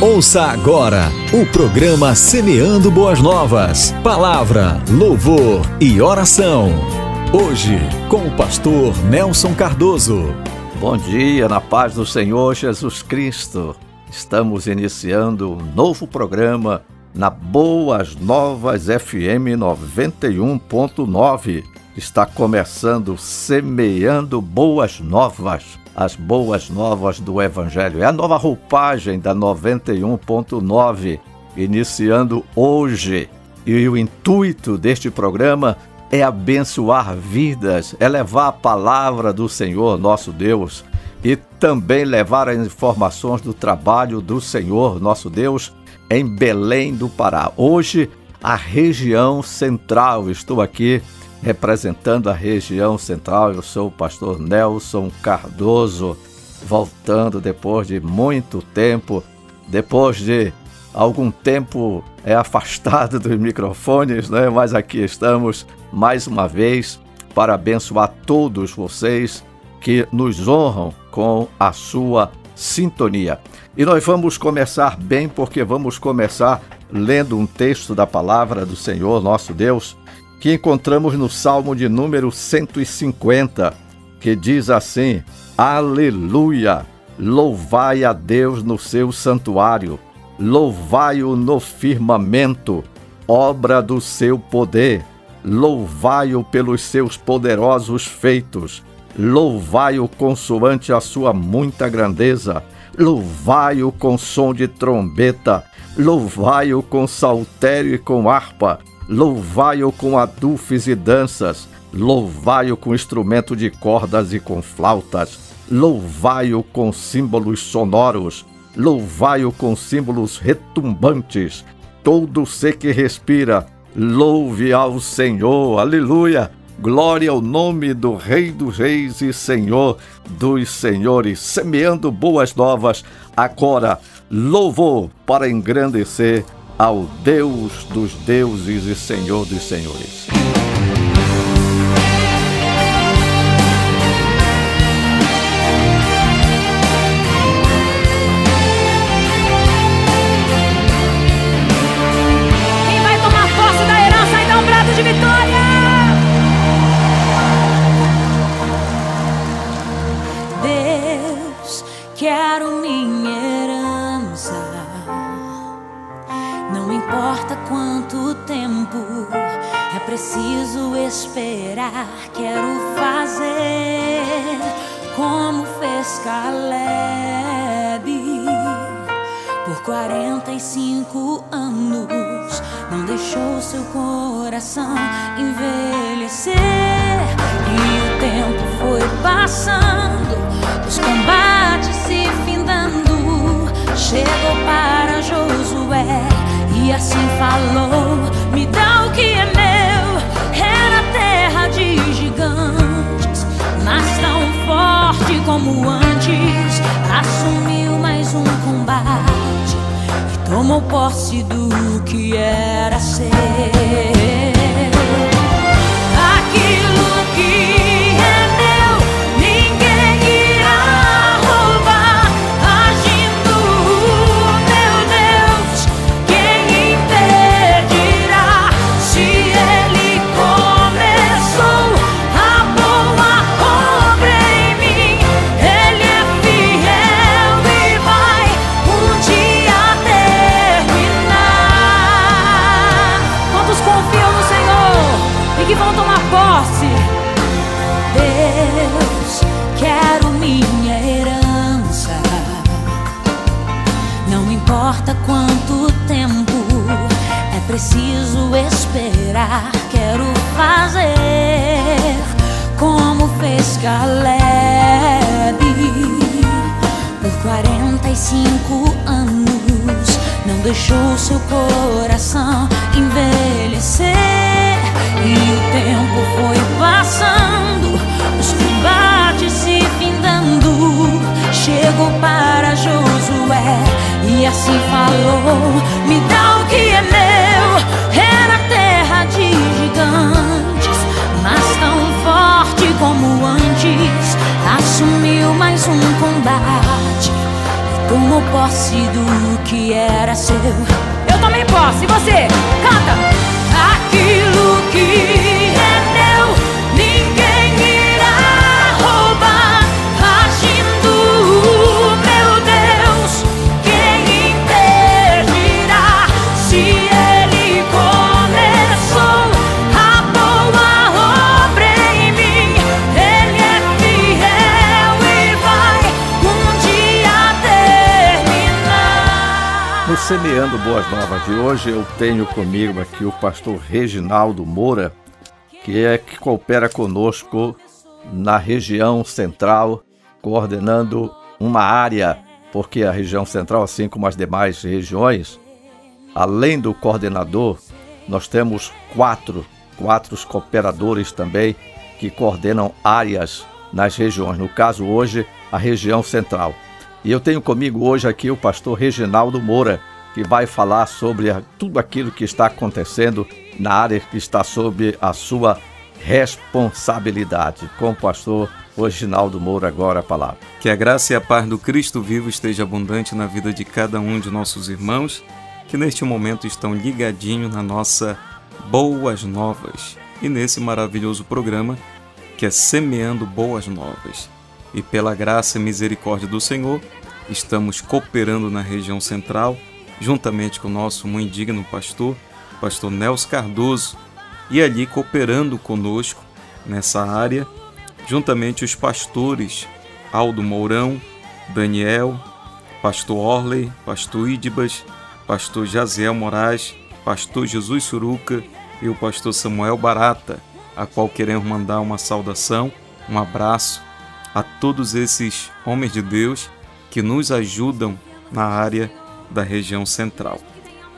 Ouça agora o programa Semeando Boas Novas. Palavra, louvor e oração. Hoje, com o pastor Nelson Cardoso. Bom dia, na paz do Senhor Jesus Cristo. Estamos iniciando um novo programa na Boas Novas FM 91.9. Está começando Semeando Boas Novas as boas novas do Evangelho. É a nova roupagem da 91.9, iniciando hoje. E o intuito deste programa é abençoar vidas, é levar a palavra do Senhor nosso Deus e também levar as informações do trabalho do Senhor nosso Deus em Belém do Pará. Hoje, a região central. Estou aqui representando a região central. Eu sou o pastor Nelson Cardoso, voltando depois de muito tempo, depois de algum tempo é afastado dos microfones, né? Mas aqui estamos mais uma vez para abençoar todos vocês que nos honram com a sua sintonia. E nós vamos começar bem porque vamos começar lendo um texto da palavra do Senhor nosso Deus que encontramos no Salmo de número 150, que diz assim: Aleluia! Louvai a Deus no seu santuário, louvai-o no firmamento, obra do seu poder, louvai-o pelos seus poderosos feitos, louvai-o consoante a sua muita grandeza, louvai-o com som de trombeta, louvai-o com saltério e com harpa, Louvai-o com adufes e danças, louvai-o com instrumento de cordas e com flautas, louvai-o com símbolos sonoros, louvai-o com símbolos retumbantes. Todo ser que respira, louve ao Senhor, aleluia! Glória ao nome do Rei dos Reis e Senhor dos Senhores, semeando boas novas, agora louvor para engrandecer ao Deus dos deuses e Senhor dos senhores. Deixou seu coração envelhecer. E o tempo foi passando, os combates se findando. Chegou para Josué e assim falou: Me dá o que é meu. Era terra de gigantes, mas tão forte como antes. Assumiu mais um combate tomou posse do que era seu. Aquilo assim falou: Me dá o que é meu. Era terra de gigantes, mas tão forte como antes. Assumiu mais um combate e Tomo posse do que era seu. Eu tomei posse, e você? Canta! Aquilo que Semeando Boas Novas de hoje, eu tenho comigo aqui o pastor Reginaldo Moura, que é que coopera conosco na região central, coordenando uma área, porque a região central, assim como as demais regiões, além do coordenador, nós temos quatro, quatro cooperadores também que coordenam áreas nas regiões. No caso, hoje, a região central. E eu tenho comigo hoje aqui o pastor Reginaldo Moura, que vai falar sobre tudo aquilo que está acontecendo na área que está sob a sua responsabilidade. Com o pastor Reginaldo Moura, agora a palavra. Que a graça e a paz do Cristo vivo esteja abundante na vida de cada um de nossos irmãos que neste momento estão ligadinhos na nossa Boas Novas e nesse maravilhoso programa que é Semeando Boas Novas. E pela graça e misericórdia do Senhor, estamos cooperando na região central, juntamente com o nosso muito digno pastor, pastor Nelson Cardoso, e ali cooperando conosco nessa área juntamente os pastores Aldo Mourão, Daniel, pastor Orley, pastor Idibas, pastor Jaziel Moraes, pastor Jesus Suruca e o pastor Samuel Barata, a qual queremos mandar uma saudação, um abraço a todos esses homens de Deus que nos ajudam na área da região central.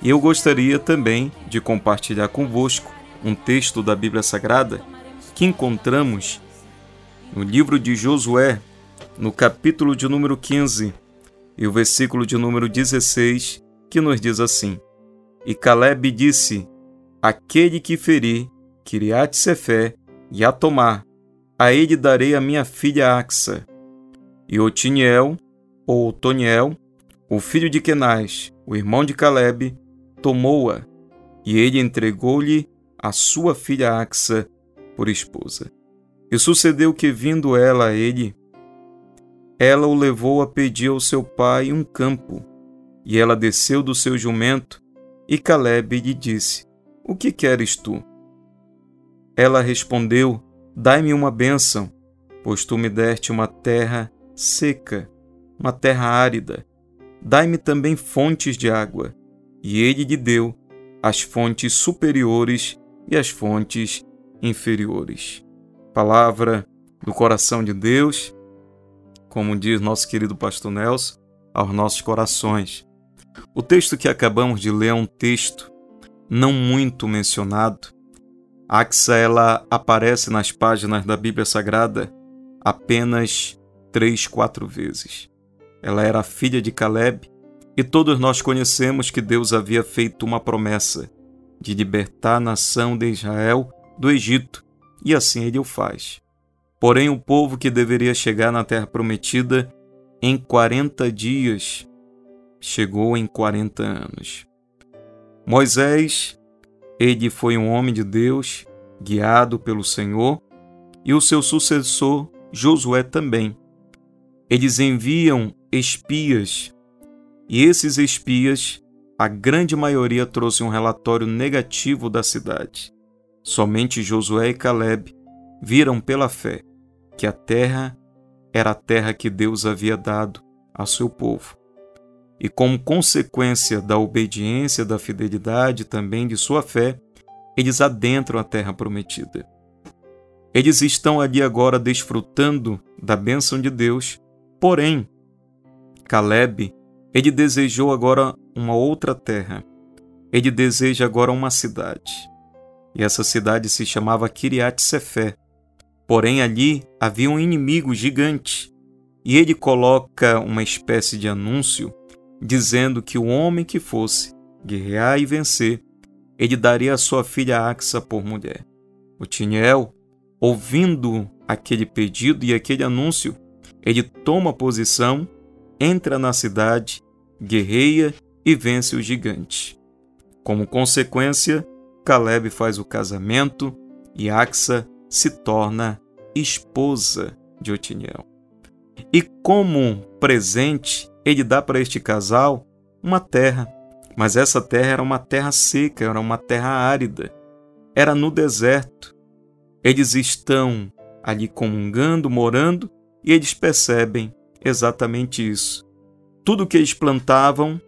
E eu gostaria também de compartilhar convosco um texto da Bíblia Sagrada que encontramos no livro de Josué, no capítulo de número 15 e o versículo de número 16, que nos diz assim: E Caleb disse: Aquele que ferir Kiriat Sefé e a tomar, a ele darei a minha filha Axa. E Otiniel, ou Otoniel, o filho de Kenaz, o irmão de Caleb, tomou-a, e ele entregou-lhe a sua filha Axa por esposa. E sucedeu que, vindo ela a ele, ela o levou a pedir ao seu pai um campo. E ela desceu do seu jumento, e Caleb lhe disse: O que queres tu? Ela respondeu: Dai-me uma bênção, pois tu me deste uma terra seca, uma terra árida. Dai-me também fontes de água. E ele lhe deu as fontes superiores e as fontes inferiores. Palavra do coração de Deus, como diz nosso querido pastor Nelson, aos nossos corações. O texto que acabamos de ler é um texto não muito mencionado. Axa ela aparece nas páginas da Bíblia Sagrada apenas três, quatro vezes. Ela era filha de Caleb e todos nós conhecemos que Deus havia feito uma promessa de libertar a nação de Israel do Egito, e assim ele o faz. Porém, o povo que deveria chegar na terra prometida em 40 dias chegou em 40 anos. Moisés, ele foi um homem de Deus, guiado pelo Senhor, e o seu sucessor, Josué, também. Eles enviam espias, e esses espias, a grande maioria trouxe um relatório negativo da cidade. Somente Josué e Caleb viram pela fé que a terra era a terra que Deus havia dado ao seu povo. E como consequência da obediência, da fidelidade também de sua fé, eles adentram a terra prometida. Eles estão ali agora desfrutando da bênção de Deus, porém, Caleb, ele desejou agora uma outra terra. Ele deseja agora uma cidade. E essa cidade se chamava Kiriat Sefé. Porém, ali havia um inimigo gigante. E ele coloca uma espécie de anúncio dizendo que o homem que fosse guerrear e vencer, ele daria a sua filha Axa por mulher. O Tiniel, ouvindo aquele pedido e aquele anúncio, ele toma posição entra na cidade, guerreia e vence o gigante. Como consequência, Caleb faz o casamento e Axa se torna esposa de Otiniel. E como presente, ele dá para este casal uma terra, mas essa terra era uma terra seca, era uma terra árida, era no deserto. Eles estão ali comungando, morando, e eles percebem exatamente isso. Tudo que eles plantavam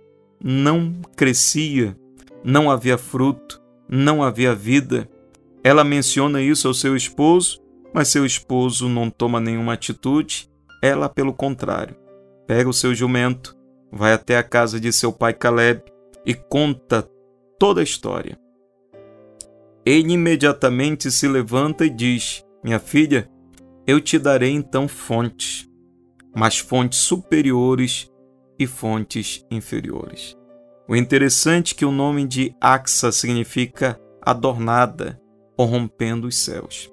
não crescia, não havia fruto, não havia vida. Ela menciona isso ao seu esposo, mas seu esposo não toma nenhuma atitude. Ela, pelo contrário, pega o seu jumento, vai até a casa de seu pai Caleb e conta toda a história. Ele imediatamente se levanta e diz: Minha filha, eu te darei então fontes, mas fontes superiores e fontes inferiores. O interessante é que o nome de Axa significa adornada ou rompendo os céus.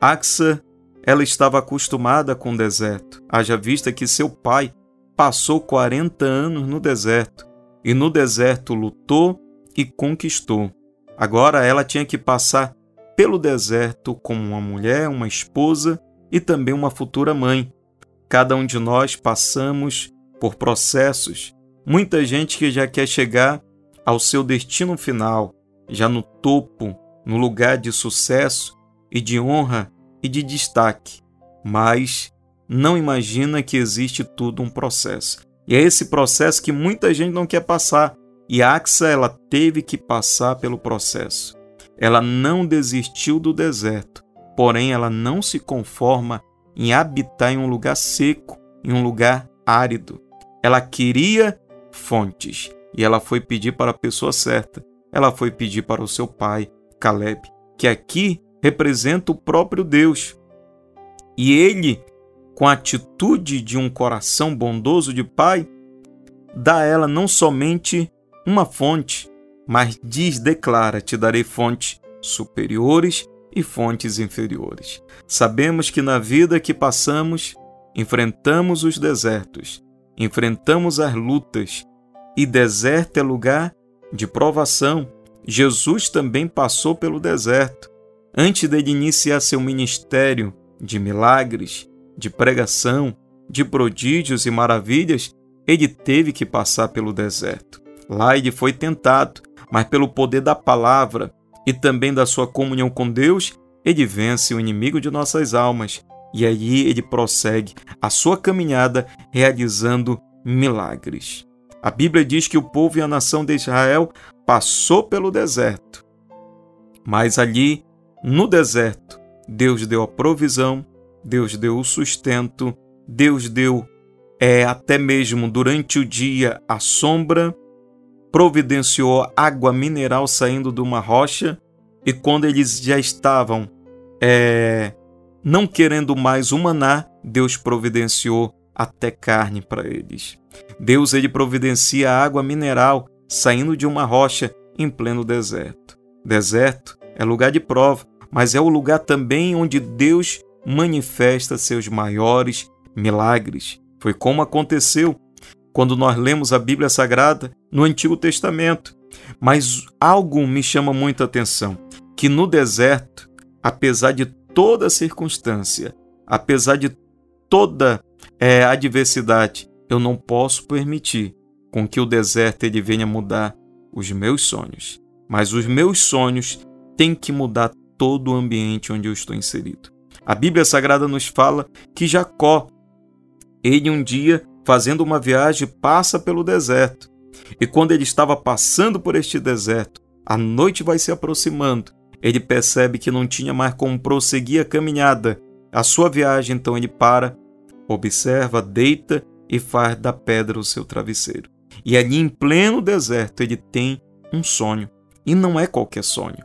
Axa, ela estava acostumada com o deserto, haja vista que seu pai passou 40 anos no deserto e no deserto lutou e conquistou. Agora ela tinha que passar pelo deserto como uma mulher, uma esposa e também uma futura mãe. Cada um de nós passamos por processos Muita gente que já quer chegar ao seu destino final, já no topo, no lugar de sucesso e de honra e de destaque, mas não imagina que existe tudo um processo. E é esse processo que muita gente não quer passar. E a Axa ela teve que passar pelo processo. Ela não desistiu do deserto, porém ela não se conforma em habitar em um lugar seco, em um lugar árido. Ela queria fontes. E ela foi pedir para a pessoa certa. Ela foi pedir para o seu pai, Caleb, que aqui representa o próprio Deus. E ele, com a atitude de um coração bondoso de pai, dá a ela não somente uma fonte, mas diz, declara: Te darei fontes superiores e fontes inferiores. Sabemos que na vida que passamos, enfrentamos os desertos, enfrentamos as lutas, e deserto é lugar de provação. Jesus também passou pelo deserto. Antes de iniciar seu ministério de milagres, de pregação, de prodígios e maravilhas, ele teve que passar pelo deserto. Lá ele foi tentado, mas pelo poder da palavra e também da sua comunhão com Deus, ele vence o inimigo de nossas almas e aí ele prossegue a sua caminhada realizando milagres. A Bíblia diz que o povo e a nação de Israel passou pelo deserto. Mas ali, no deserto, Deus deu a provisão, Deus deu o sustento, Deus deu é, até mesmo durante o dia a sombra, providenciou água mineral saindo de uma rocha, e quando eles já estavam é, não querendo mais o maná, Deus providenciou até carne para eles. Deus ele providencia água mineral saindo de uma rocha em pleno deserto. Deserto é lugar de prova, mas é o lugar também onde Deus manifesta seus maiores milagres. Foi como aconteceu quando nós lemos a Bíblia Sagrada no Antigo Testamento. Mas algo me chama muita atenção, que no deserto, apesar de toda circunstância, apesar de toda é, adversidade, eu não posso permitir com que o deserto ele venha mudar os meus sonhos. Mas os meus sonhos têm que mudar todo o ambiente onde eu estou inserido. A Bíblia Sagrada nos fala que Jacó, ele um dia, fazendo uma viagem, passa pelo deserto. E quando ele estava passando por este deserto, a noite vai se aproximando ele percebe que não tinha mais como prosseguir a caminhada. A sua viagem, então, ele para, observa, deita e faz da pedra o seu travesseiro. E ali, em pleno deserto, ele tem um sonho. E não é qualquer sonho.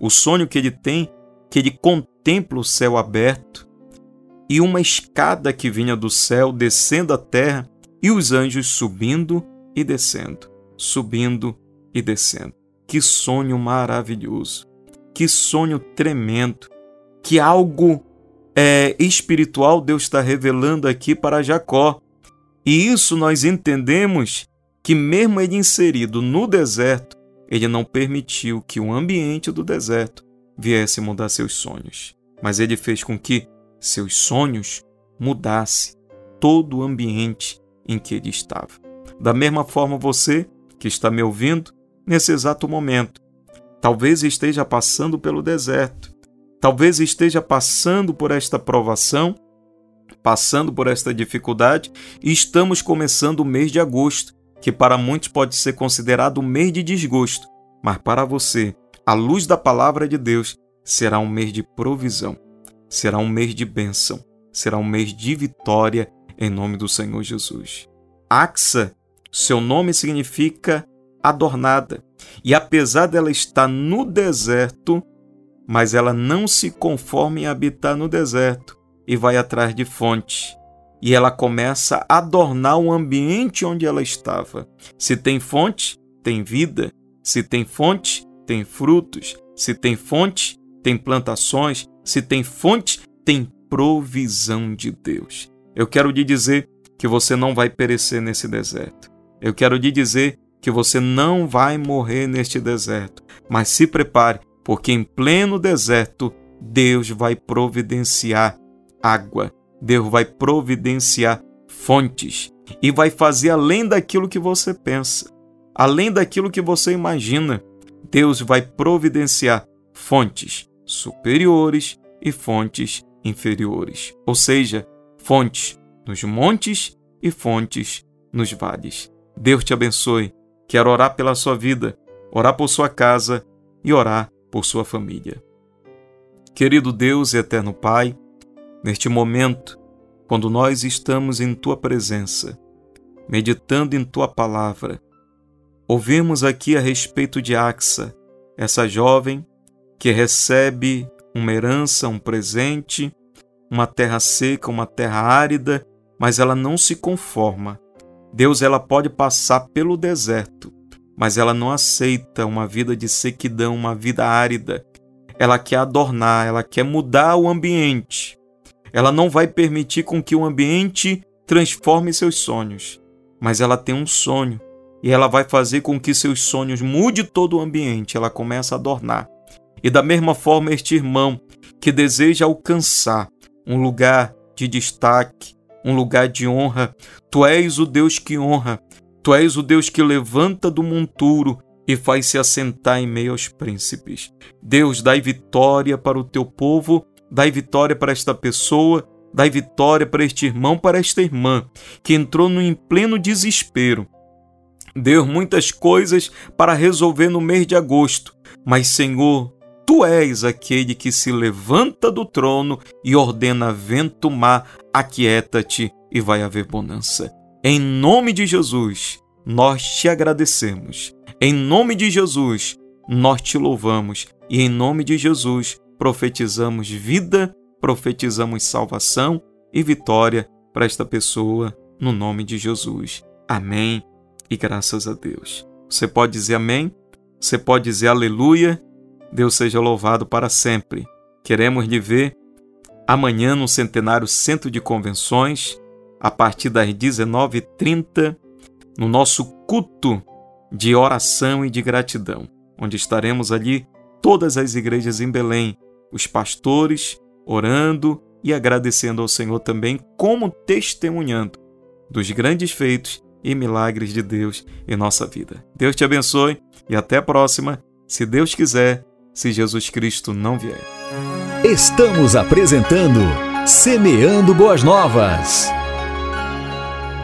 O sonho que ele tem, que ele contempla o céu aberto e uma escada que vinha do céu descendo à terra e os anjos subindo e descendo, subindo e descendo. Que sonho maravilhoso! Que sonho tremendo! Que algo é, espiritual Deus está revelando aqui para Jacó. E isso nós entendemos que, mesmo ele inserido no deserto, ele não permitiu que o ambiente do deserto viesse mudar seus sonhos, mas ele fez com que seus sonhos mudasse todo o ambiente em que ele estava. Da mesma forma, você que está me ouvindo nesse exato momento, talvez esteja passando pelo deserto, talvez esteja passando por esta provação, passando por esta dificuldade, e estamos começando o mês de agosto, que para muitos pode ser considerado um mês de desgosto, mas para você, à luz da palavra de Deus, será um mês de provisão, será um mês de bênção, será um mês de vitória em nome do Senhor Jesus. Axa, seu nome significa adornada, e apesar dela estar no deserto, mas ela não se conforma em habitar no deserto e vai atrás de fonte. E ela começa a adornar o ambiente onde ela estava. Se tem fonte, tem vida. Se tem fonte, tem frutos. Se tem fonte, tem plantações. Se tem fonte, tem provisão de Deus. Eu quero lhe dizer que você não vai perecer nesse deserto. Eu quero lhe dizer que você não vai morrer neste deserto. Mas se prepare, porque em pleno deserto Deus vai providenciar água, Deus vai providenciar fontes e vai fazer além daquilo que você pensa, além daquilo que você imagina. Deus vai providenciar fontes superiores e fontes inferiores, ou seja, fontes nos montes e fontes nos vales. Deus te abençoe. Quero orar pela sua vida, orar por sua casa e orar por sua família. Querido Deus e eterno Pai, neste momento, quando nós estamos em tua presença, meditando em tua palavra, ouvimos aqui a respeito de Axa, essa jovem que recebe uma herança, um presente, uma terra seca, uma terra árida, mas ela não se conforma. Deus, ela pode passar pelo deserto, mas ela não aceita uma vida de sequidão, uma vida árida. Ela quer adornar, ela quer mudar o ambiente. Ela não vai permitir com que o ambiente transforme seus sonhos, mas ela tem um sonho e ela vai fazer com que seus sonhos mude todo o ambiente. Ela começa a adornar. E da mesma forma, este irmão que deseja alcançar um lugar de destaque, um lugar de honra. Tu és o Deus que honra, tu és o Deus que levanta do monturo e faz se assentar em meio aos príncipes. Deus, dai vitória para o teu povo, dai vitória para esta pessoa, dai vitória para este irmão, para esta irmã, que entrou no em pleno desespero. Deus, muitas coisas para resolver no mês de agosto, mas Senhor, Tu és aquele que se levanta do trono e ordena vento mar, aquieta-te e vai haver bonança. Em nome de Jesus, nós te agradecemos. Em nome de Jesus, nós te louvamos. E em nome de Jesus, profetizamos vida, profetizamos salvação e vitória para esta pessoa, no nome de Jesus. Amém e graças a Deus. Você pode dizer amém? Você pode dizer aleluia? Deus seja louvado para sempre. Queremos lhe ver amanhã no Centenário Centro de Convenções, a partir das 19h30, no nosso culto de oração e de gratidão, onde estaremos ali todas as igrejas em Belém, os pastores orando e agradecendo ao Senhor também, como testemunhando dos grandes feitos e milagres de Deus em nossa vida. Deus te abençoe e até a próxima, se Deus quiser se Jesus Cristo não vier. Estamos apresentando Semeando Boas Novas.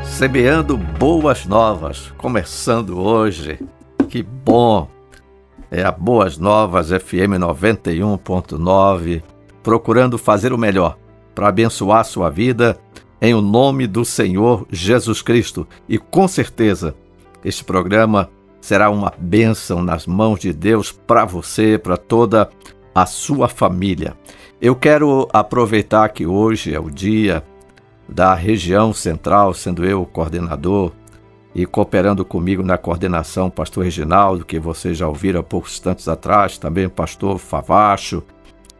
Semeando Boas Novas, começando hoje. Que bom! É a Boas Novas FM 91.9, procurando fazer o melhor para abençoar sua vida em o nome do Senhor Jesus Cristo. E com certeza, este programa será uma bênção nas mãos de Deus para você, para toda a sua família. Eu quero aproveitar que hoje é o dia da região central, sendo eu o coordenador e cooperando comigo na coordenação, pastor Reginaldo, que vocês já ouviram há poucos instantes atrás, também pastor Favacho,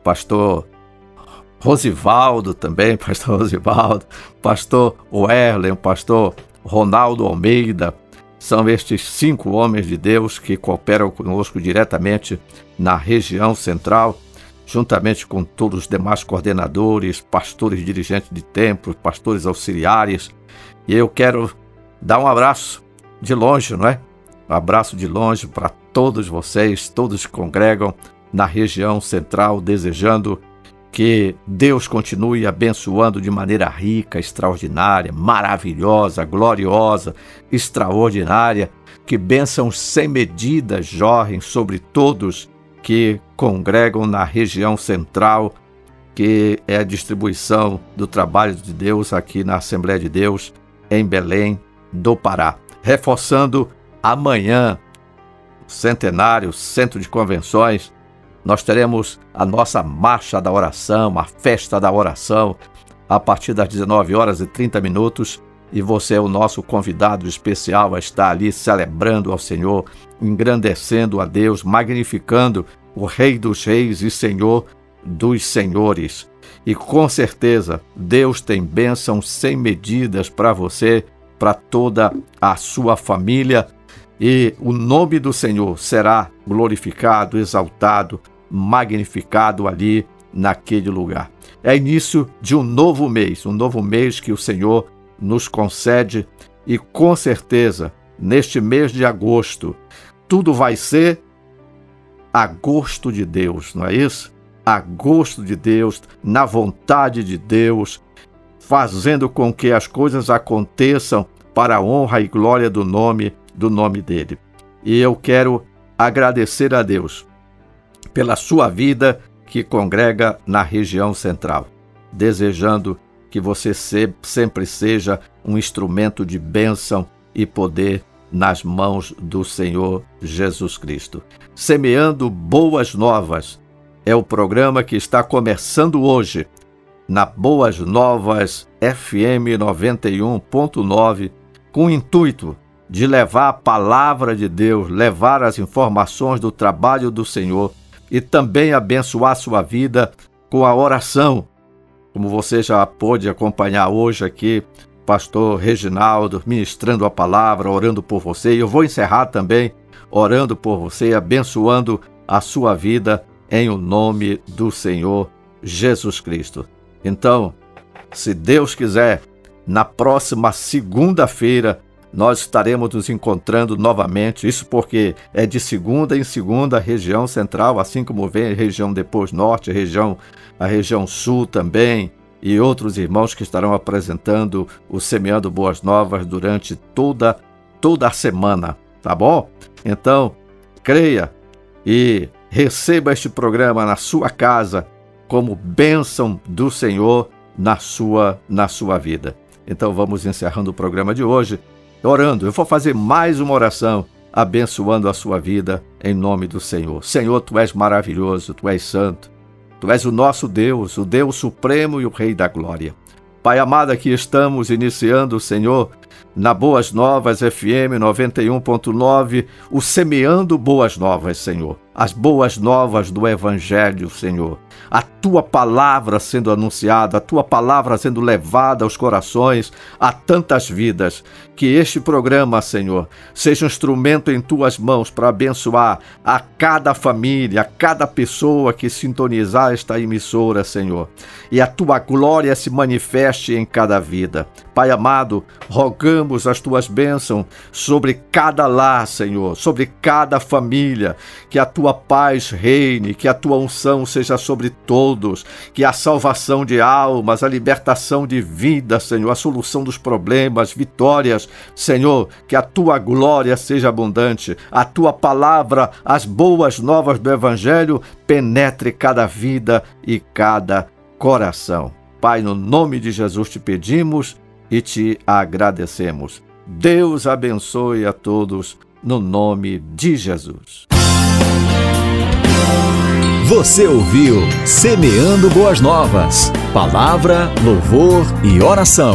pastor Rosivaldo também, pastor Rosivaldo, pastor Werlen, pastor Ronaldo Almeida. São estes cinco homens de Deus que cooperam conosco diretamente na região central, juntamente com todos os demais coordenadores, pastores dirigentes de templos, pastores auxiliares. E eu quero dar um abraço de longe, não é? Um abraço de longe para todos vocês, todos que congregam na região central, desejando que Deus continue abençoando de maneira rica, extraordinária, maravilhosa, gloriosa, extraordinária, que bênçãos sem medida jorrem sobre todos que congregam na região central, que é a distribuição do trabalho de Deus aqui na Assembleia de Deus em Belém do Pará. Reforçando amanhã, centenário, centro de convenções, nós teremos a nossa marcha da oração, a festa da oração, a partir das 19 horas e 30 minutos. E você é o nosso convidado especial a estar ali celebrando ao Senhor, engrandecendo a Deus, magnificando o Rei dos Reis e Senhor dos Senhores. E com certeza, Deus tem bênçãos sem medidas para você, para toda a sua família, e o nome do Senhor será glorificado, exaltado, magnificado ali naquele lugar. É início de um novo mês, um novo mês que o Senhor nos concede e com certeza neste mês de agosto tudo vai ser a gosto de Deus, não é isso? A gosto de Deus, na vontade de Deus, fazendo com que as coisas aconteçam para a honra e glória do nome do nome dele. E eu quero agradecer a Deus pela sua vida que congrega na região central, desejando que você sempre seja um instrumento de bênção e poder nas mãos do Senhor Jesus Cristo. Semeando Boas Novas é o programa que está começando hoje na Boas Novas FM 91.9 com o intuito de levar a palavra de Deus, levar as informações do trabalho do Senhor e também abençoar sua vida com a oração. Como você já pôde acompanhar hoje aqui, pastor Reginaldo ministrando a palavra, orando por você. E eu vou encerrar também orando por você, abençoando a sua vida em o nome do Senhor Jesus Cristo. Então, se Deus quiser, na próxima segunda-feira nós estaremos nos encontrando novamente. Isso porque é de segunda em segunda região central, assim como vem a região depois norte, a região, a região sul também, e outros irmãos que estarão apresentando o Semeando Boas Novas durante toda, toda a semana, tá bom? Então, creia e receba este programa na sua casa como bênção do Senhor na sua, na sua vida. Então vamos encerrando o programa de hoje orando. Eu vou fazer mais uma oração abençoando a sua vida em nome do Senhor. Senhor, tu és maravilhoso, tu és santo. Tu és o nosso Deus, o Deus supremo e o Rei da glória. Pai amado, aqui estamos iniciando, Senhor, na Boas Novas FM 91.9, o Semeando Boas Novas, Senhor. As boas novas do Evangelho, Senhor. A tua palavra sendo anunciada, a tua palavra sendo levada aos corações, a tantas vidas. Que este programa, Senhor, seja um instrumento em tuas mãos para abençoar a cada família, a cada pessoa que sintonizar esta emissora, Senhor. E a tua glória se manifeste em cada vida. Pai amado, rogamos as tuas bênçãos sobre cada lar, Senhor, sobre cada família, que a tua paz reine, que a tua unção seja sobre todos, que a salvação de almas, a libertação de vida, Senhor, a solução dos problemas, vitórias, Senhor, que a tua glória seja abundante, a tua palavra, as boas novas do Evangelho penetre cada vida e cada coração. Pai, no nome de Jesus te pedimos e te agradecemos. Deus abençoe a todos no nome de Jesus. Você ouviu Semeando Boas Novas. Palavra, louvor e oração.